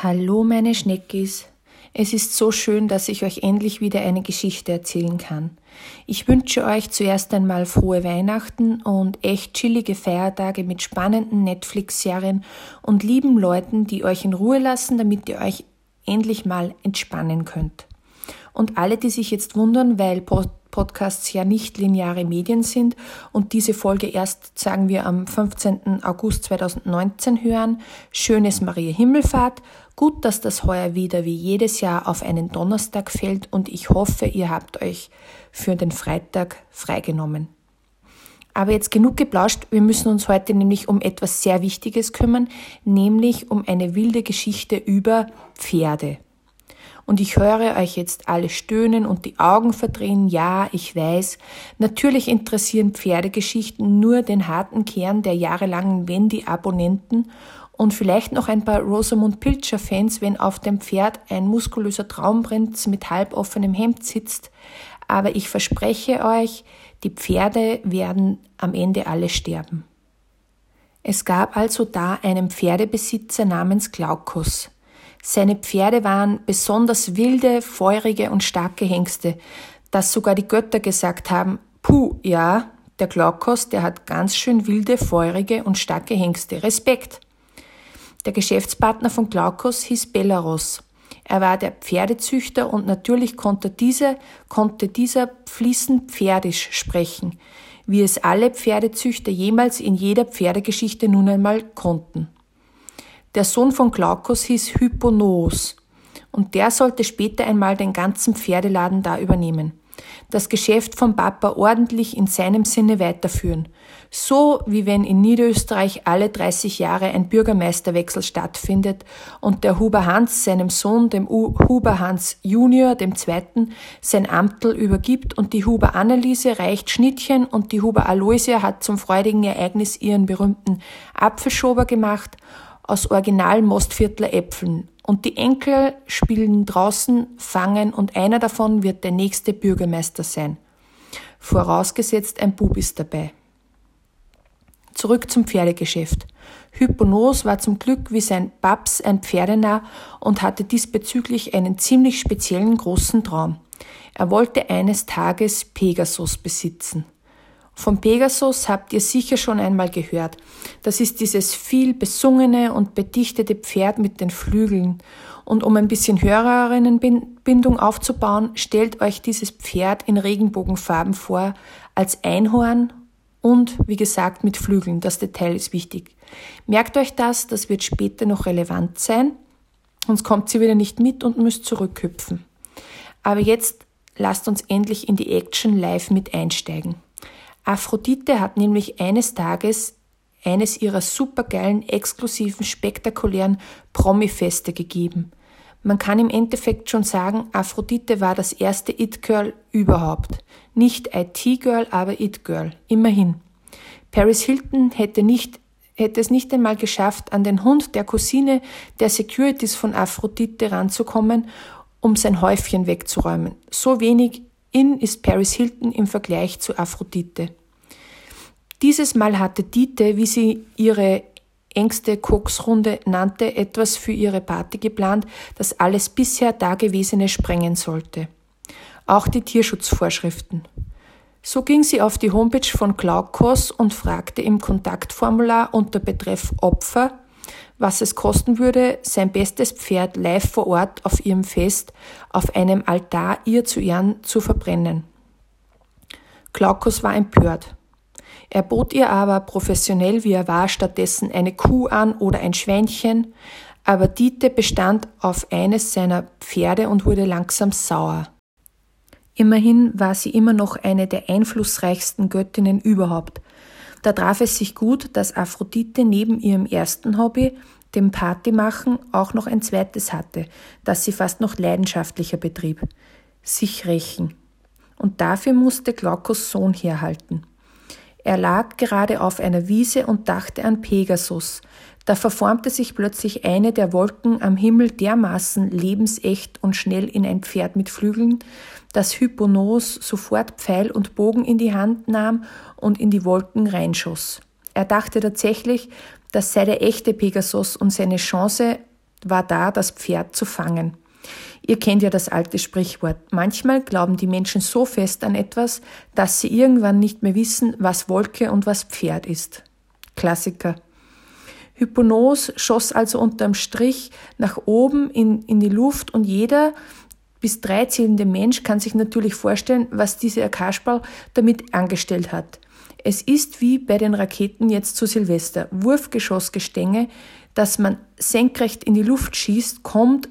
Hallo meine Schneckis. Es ist so schön, dass ich euch endlich wieder eine Geschichte erzählen kann. Ich wünsche euch zuerst einmal frohe Weihnachten und echt chillige Feiertage mit spannenden Netflix-Serien und lieben Leuten, die euch in Ruhe lassen, damit ihr euch endlich mal entspannen könnt. Und alle, die sich jetzt wundern, weil Podcasts ja nicht lineare Medien sind und diese Folge erst, sagen wir, am 15. August 2019 hören. Schönes Maria Himmelfahrt. Gut, dass das heuer wieder wie jedes Jahr auf einen Donnerstag fällt und ich hoffe, ihr habt euch für den Freitag freigenommen. Aber jetzt genug geplauscht, wir müssen uns heute nämlich um etwas sehr Wichtiges kümmern, nämlich um eine wilde Geschichte über Pferde. Und ich höre euch jetzt alle stöhnen und die Augen verdrehen. Ja, ich weiß. Natürlich interessieren Pferdegeschichten nur den harten Kern der jahrelangen Wendy-Abonnenten und vielleicht noch ein paar Rosamund Pilcher-Fans, wenn auf dem Pferd ein muskulöser Traumprinz mit halboffenem Hemd sitzt. Aber ich verspreche euch, die Pferde werden am Ende alle sterben. Es gab also da einen Pferdebesitzer namens Glaukos. Seine Pferde waren besonders wilde, feurige und starke Hengste, dass sogar die Götter gesagt haben, puh, ja, der Glaukos, der hat ganz schön wilde, feurige und starke Hengste. Respekt. Der Geschäftspartner von Glaukos hieß Belarus. Er war der Pferdezüchter und natürlich konnte dieser, konnte dieser fließend Pferdisch sprechen, wie es alle Pferdezüchter jemals in jeder Pferdegeschichte nun einmal konnten. Der Sohn von Glaukos hieß Hyponos und der sollte später einmal den ganzen Pferdeladen da übernehmen. Das Geschäft vom Papa ordentlich in seinem Sinne weiterführen. So wie wenn in Niederösterreich alle 30 Jahre ein Bürgermeisterwechsel stattfindet und der Huber Hans seinem Sohn, dem Huber Hans Junior, dem Zweiten, sein Amtel übergibt und die Huber Anneliese reicht Schnittchen und die Huber Aloysia hat zum freudigen Ereignis ihren berühmten Apfelschober gemacht aus original Mostviertler Äpfeln. Und die Enkel spielen draußen, fangen und einer davon wird der nächste Bürgermeister sein. Vorausgesetzt ein Bub ist dabei. Zurück zum Pferdegeschäft. Hypnos war zum Glück wie sein Babs ein Pferdenah und hatte diesbezüglich einen ziemlich speziellen großen Traum. Er wollte eines Tages Pegasus besitzen. Vom Pegasus habt ihr sicher schon einmal gehört. Das ist dieses viel besungene und bedichtete Pferd mit den Flügeln. Und um ein bisschen Hörerinnenbindung aufzubauen, stellt euch dieses Pferd in Regenbogenfarben vor, als Einhorn und, wie gesagt, mit Flügeln. Das Detail ist wichtig. Merkt euch das, das wird später noch relevant sein, sonst kommt sie wieder nicht mit und müsst zurückhüpfen. Aber jetzt lasst uns endlich in die Action live mit einsteigen. Aphrodite hat nämlich eines Tages eines ihrer supergeilen, exklusiven, spektakulären Promi-Feste gegeben. Man kann im Endeffekt schon sagen, Aphrodite war das erste It-Girl überhaupt. Nicht IT-Girl, aber It-Girl. Immerhin. Paris Hilton hätte nicht hätte es nicht einmal geschafft, an den Hund der Cousine der Securities von Aphrodite ranzukommen, um sein Häufchen wegzuräumen. So wenig in ist Paris Hilton im Vergleich zu Aphrodite. Dieses Mal hatte Dite, wie sie ihre engste Koksrunde nannte, etwas für ihre Party geplant, das alles bisher Dagewesene sprengen sollte. Auch die Tierschutzvorschriften. So ging sie auf die Homepage von Glaukos und fragte im Kontaktformular unter Betreff Opfer, was es kosten würde, sein bestes Pferd live vor Ort auf ihrem Fest auf einem Altar ihr zu Ehren zu verbrennen. Glaukos war empört. Er bot ihr aber, professionell wie er war, stattdessen eine Kuh an oder ein Schweinchen, aber Dite bestand auf eines seiner Pferde und wurde langsam sauer. Immerhin war sie immer noch eine der einflussreichsten Göttinnen überhaupt. Da traf es sich gut, dass Aphrodite neben ihrem ersten Hobby, dem Partymachen, auch noch ein zweites hatte, das sie fast noch leidenschaftlicher betrieb. Sich rächen. Und dafür musste Glaukos Sohn herhalten. Er lag gerade auf einer Wiese und dachte an Pegasus. Da verformte sich plötzlich eine der Wolken am Himmel dermaßen lebensecht und schnell in ein Pferd mit Flügeln, dass Hypnos sofort Pfeil und Bogen in die Hand nahm und in die Wolken reinschoss. Er dachte tatsächlich, das sei der echte Pegasus und seine Chance war da, das Pferd zu fangen. Ihr kennt ja das alte Sprichwort. Manchmal glauben die Menschen so fest an etwas, dass sie irgendwann nicht mehr wissen, was Wolke und was Pferd ist. Klassiker. Hypnos schoss also unterm Strich nach oben in, in die Luft und jeder bis drei zählende Mensch kann sich natürlich vorstellen, was dieser Kasperl damit angestellt hat. Es ist wie bei den Raketen jetzt zu Silvester. Wurfgeschossgestänge, das man senkrecht in die Luft schießt, kommt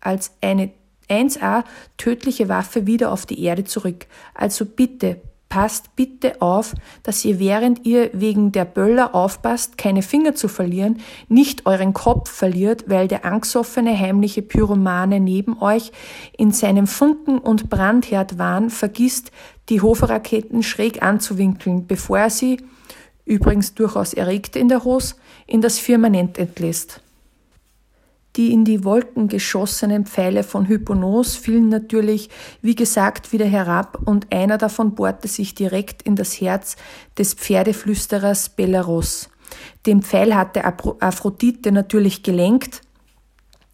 als eine 1a tödliche Waffe wieder auf die Erde zurück. Also bitte, passt bitte auf, dass ihr während ihr wegen der Böller aufpasst, keine Finger zu verlieren, nicht euren Kopf verliert, weil der angstoffene heimliche Pyromane neben euch in seinem Funken- und Brandherdwahn vergisst, die Hoferraketen schräg anzuwinkeln, bevor er sie, übrigens durchaus erregt in der Hose, in das Firmament entlässt. Die in die Wolken geschossenen Pfeile von Hypnos fielen natürlich, wie gesagt, wieder herab und einer davon bohrte sich direkt in das Herz des Pferdeflüsterers Belarus. Den Pfeil hatte Aphrodite natürlich gelenkt,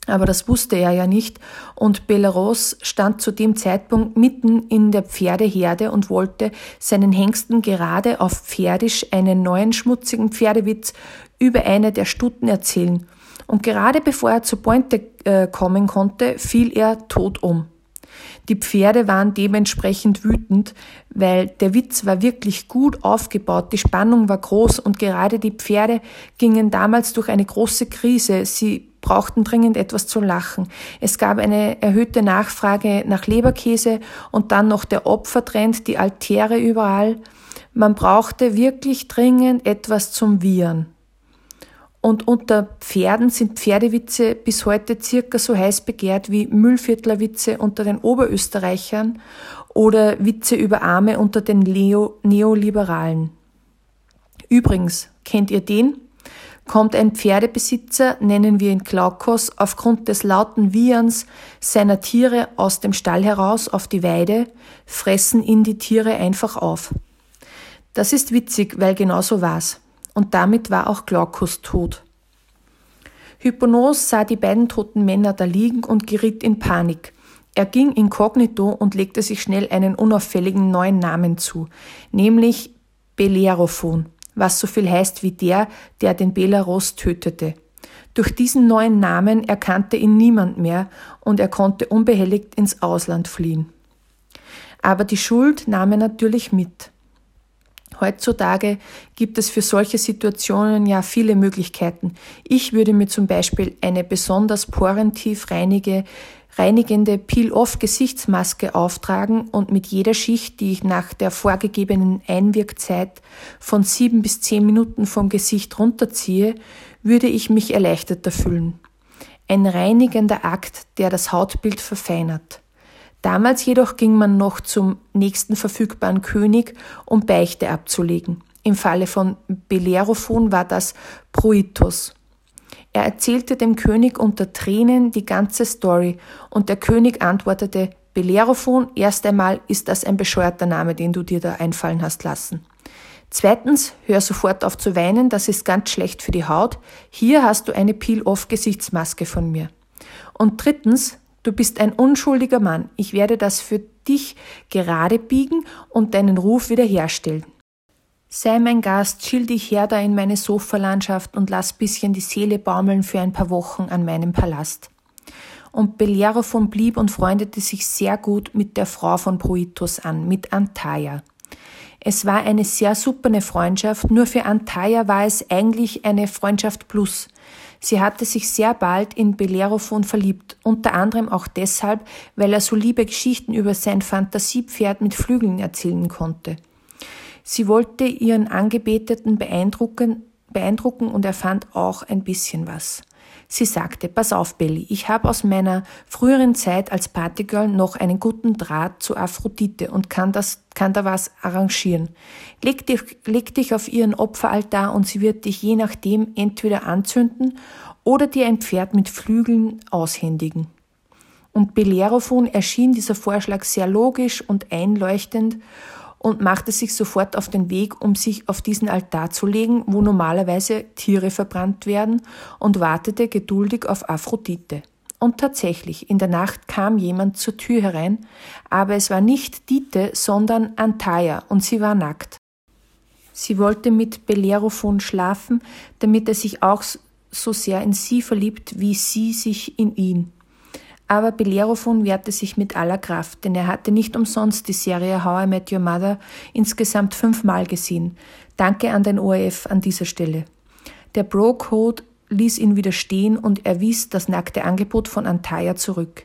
aber das wusste er ja nicht, und Belarus stand zu dem Zeitpunkt mitten in der Pferdeherde und wollte seinen Hengsten gerade auf Pferdisch einen neuen schmutzigen Pferdewitz über eine der Stuten erzählen – und gerade bevor er zur Pointe äh, kommen konnte, fiel er tot um. Die Pferde waren dementsprechend wütend, weil der Witz war wirklich gut aufgebaut, die Spannung war groß und gerade die Pferde gingen damals durch eine große Krise. Sie brauchten dringend etwas zu lachen. Es gab eine erhöhte Nachfrage nach Leberkäse und dann noch der Opfertrend, die Altäre überall. Man brauchte wirklich dringend etwas zum Wiehern. Und unter Pferden sind Pferdewitze bis heute circa so heiß begehrt wie Müllviertlerwitze unter den Oberösterreichern oder Witze über Arme unter den Leo Neoliberalen. Übrigens, kennt ihr den? Kommt ein Pferdebesitzer, nennen wir ihn Glaukos, aufgrund des lauten Wieherns seiner Tiere aus dem Stall heraus auf die Weide, fressen ihn die Tiere einfach auf. Das ist witzig, weil genau so war's und damit war auch Glaucus tot. Hypnos sah die beiden toten Männer da liegen und geriet in Panik. Er ging inkognito und legte sich schnell einen unauffälligen neuen Namen zu, nämlich Belerophon, was so viel heißt wie der, der den Belaros tötete. Durch diesen neuen Namen erkannte ihn niemand mehr und er konnte unbehelligt ins Ausland fliehen. Aber die Schuld nahm er natürlich mit. Heutzutage gibt es für solche Situationen ja viele Möglichkeiten. Ich würde mir zum Beispiel eine besonders porentief reinige, reinigende Peel-Off-Gesichtsmaske auftragen und mit jeder Schicht, die ich nach der vorgegebenen Einwirkzeit von sieben bis zehn Minuten vom Gesicht runterziehe, würde ich mich erleichterter fühlen. Ein reinigender Akt, der das Hautbild verfeinert. Damals jedoch ging man noch zum nächsten verfügbaren König, um Beichte abzulegen. Im Falle von Bellerophon war das Proitos. Er erzählte dem König unter Tränen die ganze Story und der König antwortete, Bellerophon, erst einmal ist das ein bescheuerter Name, den du dir da einfallen hast lassen. Zweitens, hör sofort auf zu weinen, das ist ganz schlecht für die Haut. Hier hast du eine Peel-Off-Gesichtsmaske von mir. Und drittens, Du bist ein unschuldiger Mann. Ich werde das für dich gerade biegen und deinen Ruf wiederherstellen. Sei mein Gast, chill dich her da in meine Sofalandschaft und lass bisschen die Seele baumeln für ein paar Wochen an meinem Palast. Und Bellerophon blieb und freundete sich sehr gut mit der Frau von Proitos an, mit Antaya. Es war eine sehr superne Freundschaft, nur für Antaya war es eigentlich eine Freundschaft plus. Sie hatte sich sehr bald in Bellerophon verliebt, unter anderem auch deshalb, weil er so liebe Geschichten über sein Fantasiepferd mit Flügeln erzählen konnte. Sie wollte ihren Angebeteten beeindrucken, beeindrucken und er fand auch ein bisschen was. Sie sagte, pass auf, Belly, ich habe aus meiner früheren Zeit als Partygirl noch einen guten Draht zu Aphrodite und kann, das, kann da was arrangieren. Leg dich, leg dich auf ihren Opferaltar und sie wird dich je nachdem entweder anzünden oder dir ein Pferd mit Flügeln aushändigen. Und Bellerophon erschien dieser Vorschlag sehr logisch und einleuchtend und machte sich sofort auf den Weg, um sich auf diesen Altar zu legen, wo normalerweise Tiere verbrannt werden, und wartete geduldig auf Aphrodite. Und tatsächlich, in der Nacht kam jemand zur Tür herein, aber es war nicht Dite, sondern Antaya, und sie war nackt. Sie wollte mit Bellerophon schlafen, damit er sich auch so sehr in sie verliebt, wie sie sich in ihn. Aber Bellerophon wehrte sich mit aller Kraft, denn er hatte nicht umsonst die Serie How I Met Your Mother insgesamt fünfmal gesehen. Danke an den ORF an dieser Stelle. Der Bro-Code ließ ihn widerstehen und er wies das nackte Angebot von Antaya zurück.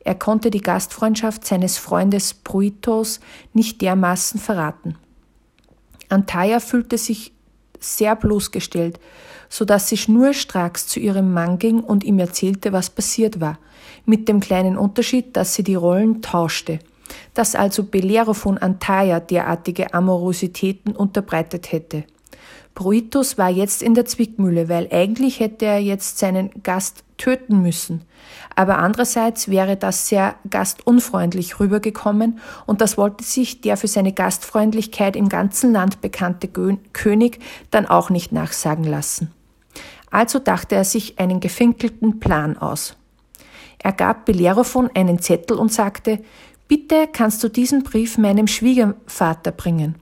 Er konnte die Gastfreundschaft seines Freundes Pruitos nicht dermaßen verraten. Antaya fühlte sich sehr bloßgestellt, so dass sie schnurstracks zu ihrem Mann ging und ihm erzählte, was passiert war, mit dem kleinen Unterschied, dass sie die Rollen tauschte, dass also Belero von derartige Amorositäten unterbreitet hätte. Bruitus war jetzt in der Zwickmühle, weil eigentlich hätte er jetzt seinen Gast töten müssen. Aber andererseits wäre das sehr gastunfreundlich rübergekommen und das wollte sich der für seine Gastfreundlichkeit im ganzen Land bekannte König dann auch nicht nachsagen lassen. Also dachte er sich einen gefinkelten Plan aus. Er gab Bellerophon einen Zettel und sagte, Bitte kannst du diesen Brief meinem Schwiegervater bringen.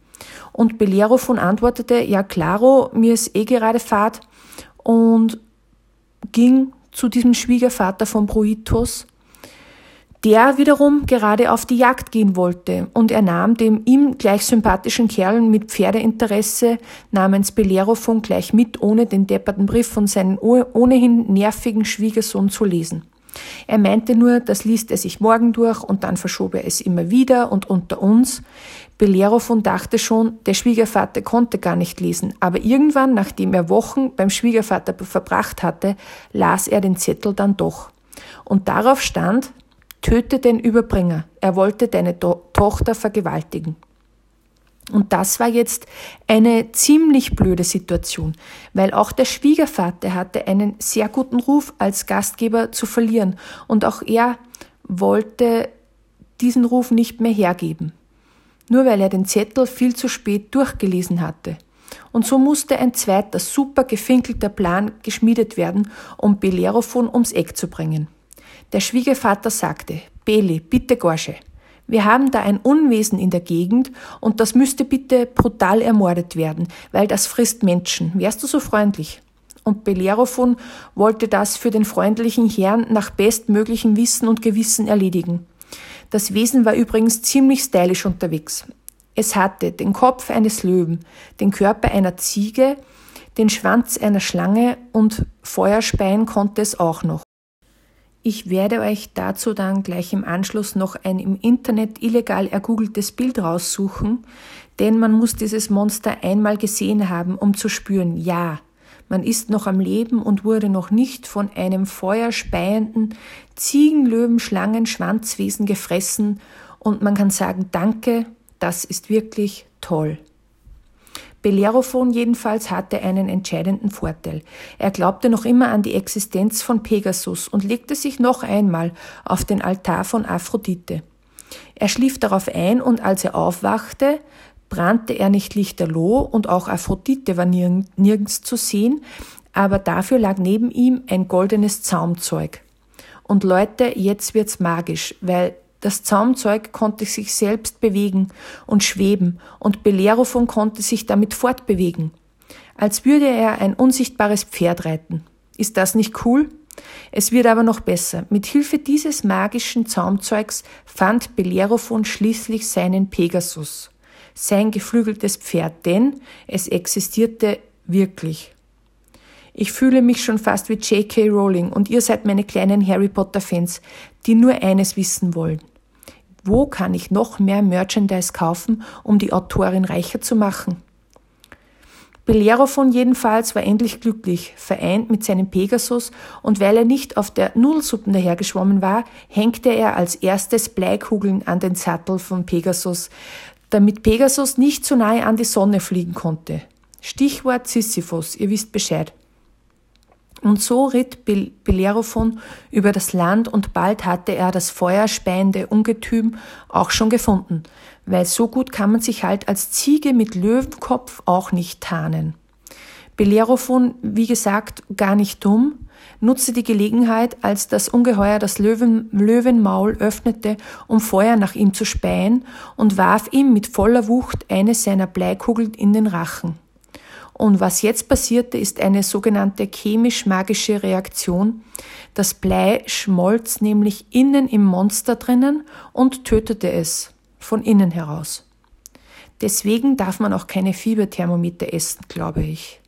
Und Bellerophon antwortete, ja claro, mir ist eh gerade Fahrt und ging zu diesem Schwiegervater von Bruitus, der wiederum gerade auf die Jagd gehen wollte und er nahm dem ihm gleich sympathischen Kerl mit Pferdeinteresse namens Bellerophon gleich mit, ohne den depperten Brief von seinem ohnehin nervigen Schwiegersohn zu lesen. Er meinte nur, das liest er sich morgen durch und dann verschob er es immer wieder und unter uns. Bellerophon dachte schon, der Schwiegervater konnte gar nicht lesen, aber irgendwann, nachdem er Wochen beim Schwiegervater verbracht hatte, las er den Zettel dann doch. Und darauf stand, töte den Überbringer, er wollte deine to Tochter vergewaltigen. Und das war jetzt eine ziemlich blöde Situation, weil auch der Schwiegervater hatte einen sehr guten Ruf als Gastgeber zu verlieren und auch er wollte diesen Ruf nicht mehr hergeben, nur weil er den Zettel viel zu spät durchgelesen hatte. Und so musste ein zweiter super gefinkelter Plan geschmiedet werden, um Bellerophon ums Eck zu bringen. Der Schwiegervater sagte, Beli, bitte Gorsche, wir haben da ein Unwesen in der Gegend und das müsste bitte brutal ermordet werden, weil das frisst Menschen. Wärst du so freundlich? Und Bellerophon wollte das für den freundlichen Herrn nach bestmöglichem Wissen und Gewissen erledigen. Das Wesen war übrigens ziemlich stylisch unterwegs. Es hatte den Kopf eines Löwen, den Körper einer Ziege, den Schwanz einer Schlange und Feuerspeien konnte es auch noch. Ich werde euch dazu dann gleich im Anschluss noch ein im Internet illegal ergoogeltes Bild raussuchen, denn man muss dieses Monster einmal gesehen haben, um zu spüren, ja, man ist noch am Leben und wurde noch nicht von einem feuerspeienden Ziegenlöwen-Schlangen-Schwanzwesen gefressen und man kann sagen, danke, das ist wirklich toll. Bellerophon jedenfalls hatte einen entscheidenden Vorteil. Er glaubte noch immer an die Existenz von Pegasus und legte sich noch einmal auf den Altar von Aphrodite. Er schlief darauf ein und als er aufwachte, brannte er nicht lichterloh und auch Aphrodite war nirgends zu sehen, aber dafür lag neben ihm ein goldenes Zaumzeug. Und Leute, jetzt wird's magisch, weil das Zaumzeug konnte sich selbst bewegen und schweben und Bellerophon konnte sich damit fortbewegen, als würde er ein unsichtbares Pferd reiten. Ist das nicht cool? Es wird aber noch besser. Mit Hilfe dieses magischen Zaumzeugs fand Bellerophon schließlich seinen Pegasus, sein geflügeltes Pferd, denn es existierte wirklich. Ich fühle mich schon fast wie J.K. Rowling und ihr seid meine kleinen Harry Potter Fans, die nur eines wissen wollen. Wo kann ich noch mehr Merchandise kaufen, um die Autorin reicher zu machen? Bellerophon jedenfalls war endlich glücklich, vereint mit seinem Pegasus, und weil er nicht auf der Nudelsuppen dahergeschwommen war, hängte er als erstes Bleikugeln an den Sattel von Pegasus, damit Pegasus nicht zu nahe an die Sonne fliegen konnte. Stichwort Sisyphus, ihr wisst Bescheid. Und so ritt Bellerophon über das Land und bald hatte er das feuerspeiende Ungetüm auch schon gefunden. weil so gut kann man sich halt als Ziege mit Löwenkopf auch nicht tarnen. Bellerophon, wie gesagt, gar nicht dumm, nutzte die Gelegenheit, als das Ungeheuer das Löwen, Löwenmaul öffnete, um Feuer nach ihm zu speien, und warf ihm mit voller Wucht eine seiner Bleikugeln in den Rachen. Und was jetzt passierte, ist eine sogenannte chemisch-magische Reaktion. Das Blei schmolz nämlich innen im Monster drinnen und tötete es von innen heraus. Deswegen darf man auch keine Fieberthermometer essen, glaube ich.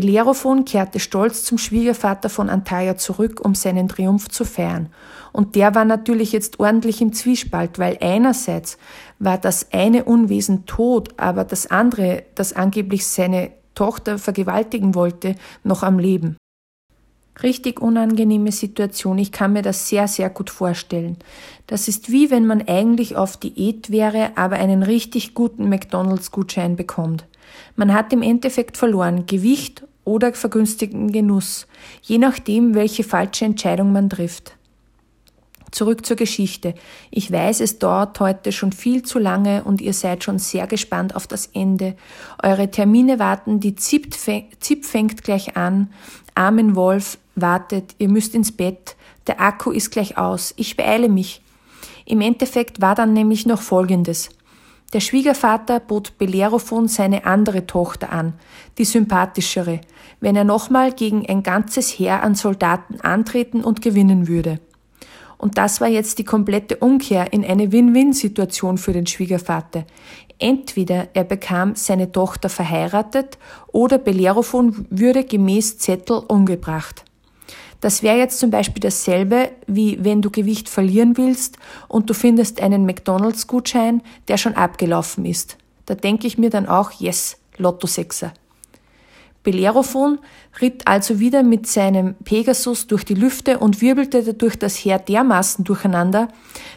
Bellerophon kehrte stolz zum Schwiegervater von Antalya zurück, um seinen Triumph zu feiern. Und der war natürlich jetzt ordentlich im Zwiespalt, weil einerseits war das eine Unwesen tot, aber das andere, das angeblich seine Tochter vergewaltigen wollte, noch am Leben. Richtig unangenehme Situation. Ich kann mir das sehr, sehr gut vorstellen. Das ist wie wenn man eigentlich auf Diät wäre, aber einen richtig guten McDonalds-Gutschein bekommt. Man hat im Endeffekt verloren Gewicht oder vergünstigten Genuss, je nachdem, welche falsche Entscheidung man trifft. Zurück zur Geschichte. Ich weiß, es dauert heute schon viel zu lange und ihr seid schon sehr gespannt auf das Ende. Eure Termine warten, die ZIP, fängt gleich an. Armen Wolf wartet, ihr müsst ins Bett, der Akku ist gleich aus. Ich beeile mich. Im Endeffekt war dann nämlich noch Folgendes. Der Schwiegervater bot Bellerophon seine andere Tochter an, die sympathischere, wenn er nochmal gegen ein ganzes Heer an Soldaten antreten und gewinnen würde. Und das war jetzt die komplette Umkehr in eine Win-Win-Situation für den Schwiegervater. Entweder er bekam seine Tochter verheiratet oder Bellerophon würde gemäß Zettel umgebracht. Das wäre jetzt zum Beispiel dasselbe, wie wenn du Gewicht verlieren willst und du findest einen McDonalds-Gutschein, der schon abgelaufen ist. Da denke ich mir dann auch, yes, Lotto Sechser. Bellerophon ritt also wieder mit seinem Pegasus durch die Lüfte und wirbelte dadurch das Heer dermaßen durcheinander,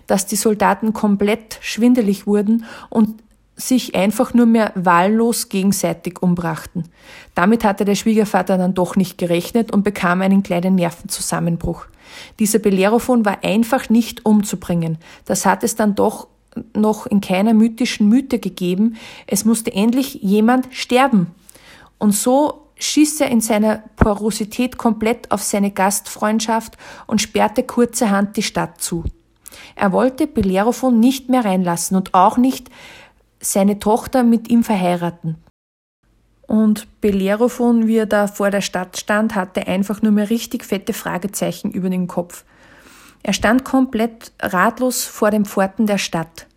dass die Soldaten komplett schwindelig wurden und sich einfach nur mehr wahllos gegenseitig umbrachten. Damit hatte der Schwiegervater dann doch nicht gerechnet und bekam einen kleinen Nervenzusammenbruch. Dieser Bellerophon war einfach nicht umzubringen. Das hat es dann doch noch in keiner mythischen Mythe gegeben. Es musste endlich jemand sterben. Und so schießt er in seiner Porosität komplett auf seine Gastfreundschaft und sperrte kurzerhand die Stadt zu. Er wollte Bellerophon nicht mehr reinlassen und auch nicht seine Tochter mit ihm verheiraten. Und Bellerophon, wie er da vor der Stadt stand, hatte einfach nur mehr richtig fette Fragezeichen über den Kopf. Er stand komplett ratlos vor den Pforten der Stadt.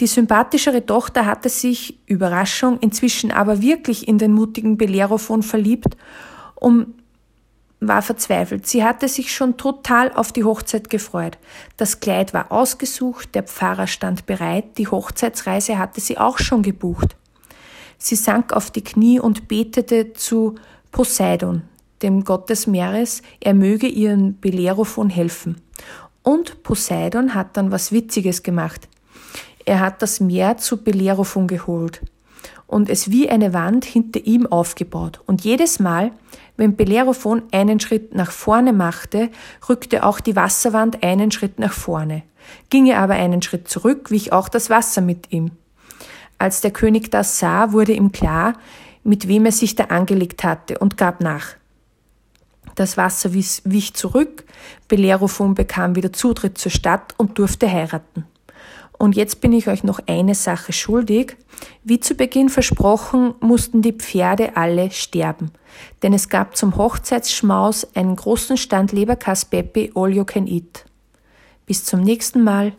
Die sympathischere Tochter hatte sich, Überraschung, inzwischen aber wirklich in den mutigen Bellerophon verliebt, um war verzweifelt. Sie hatte sich schon total auf die Hochzeit gefreut. Das Kleid war ausgesucht, der Pfarrer stand bereit, die Hochzeitsreise hatte sie auch schon gebucht. Sie sank auf die Knie und betete zu Poseidon, dem Gott des Meeres, er möge ihren Bellerophon helfen. Und Poseidon hat dann was Witziges gemacht. Er hat das Meer zu Bellerophon geholt und es wie eine Wand hinter ihm aufgebaut. Und jedes Mal, wenn Bellerophon einen Schritt nach vorne machte, rückte auch die Wasserwand einen Schritt nach vorne. Ging er aber einen Schritt zurück, wich auch das Wasser mit ihm. Als der König das sah, wurde ihm klar, mit wem er sich da angelegt hatte und gab nach. Das Wasser wich zurück, Bellerophon bekam wieder Zutritt zur Stadt und durfte heiraten. Und jetzt bin ich euch noch eine Sache schuldig. Wie zu Beginn versprochen, mussten die Pferde alle sterben. Denn es gab zum Hochzeitsschmaus einen großen Stand Leberkass Peppi All You Can Eat. Bis zum nächsten Mal.